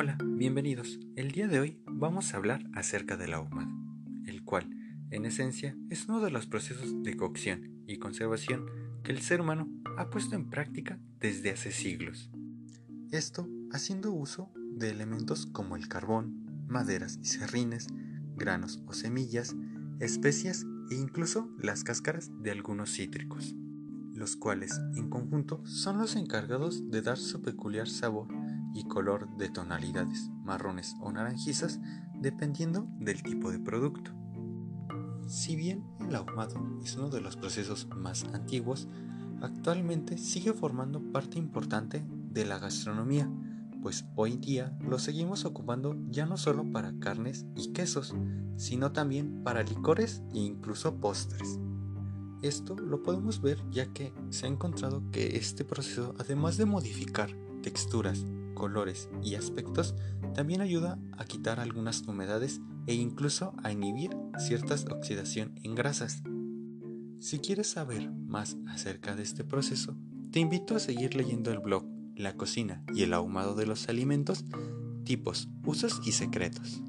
Hola, bienvenidos. El día de hoy vamos a hablar acerca del ahumado, el cual, en esencia, es uno de los procesos de cocción y conservación que el ser humano ha puesto en práctica desde hace siglos. Esto haciendo uso de elementos como el carbón, maderas y serrines, granos o semillas, especias e incluso las cáscaras de algunos cítricos, los cuales en conjunto son los encargados de dar su peculiar sabor y color de tonalidades marrones o naranjizas dependiendo del tipo de producto. Si bien el ahumado es uno de los procesos más antiguos, actualmente sigue formando parte importante de la gastronomía, pues hoy día lo seguimos ocupando ya no solo para carnes y quesos, sino también para licores e incluso postres. Esto lo podemos ver ya que se ha encontrado que este proceso, además de modificar texturas colores y aspectos también ayuda a quitar algunas humedades e incluso a inhibir ciertas oxidación en grasas. Si quieres saber más acerca de este proceso, te invito a seguir leyendo el blog La cocina y el ahumado de los alimentos, tipos, usos y secretos.